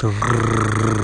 Trrr.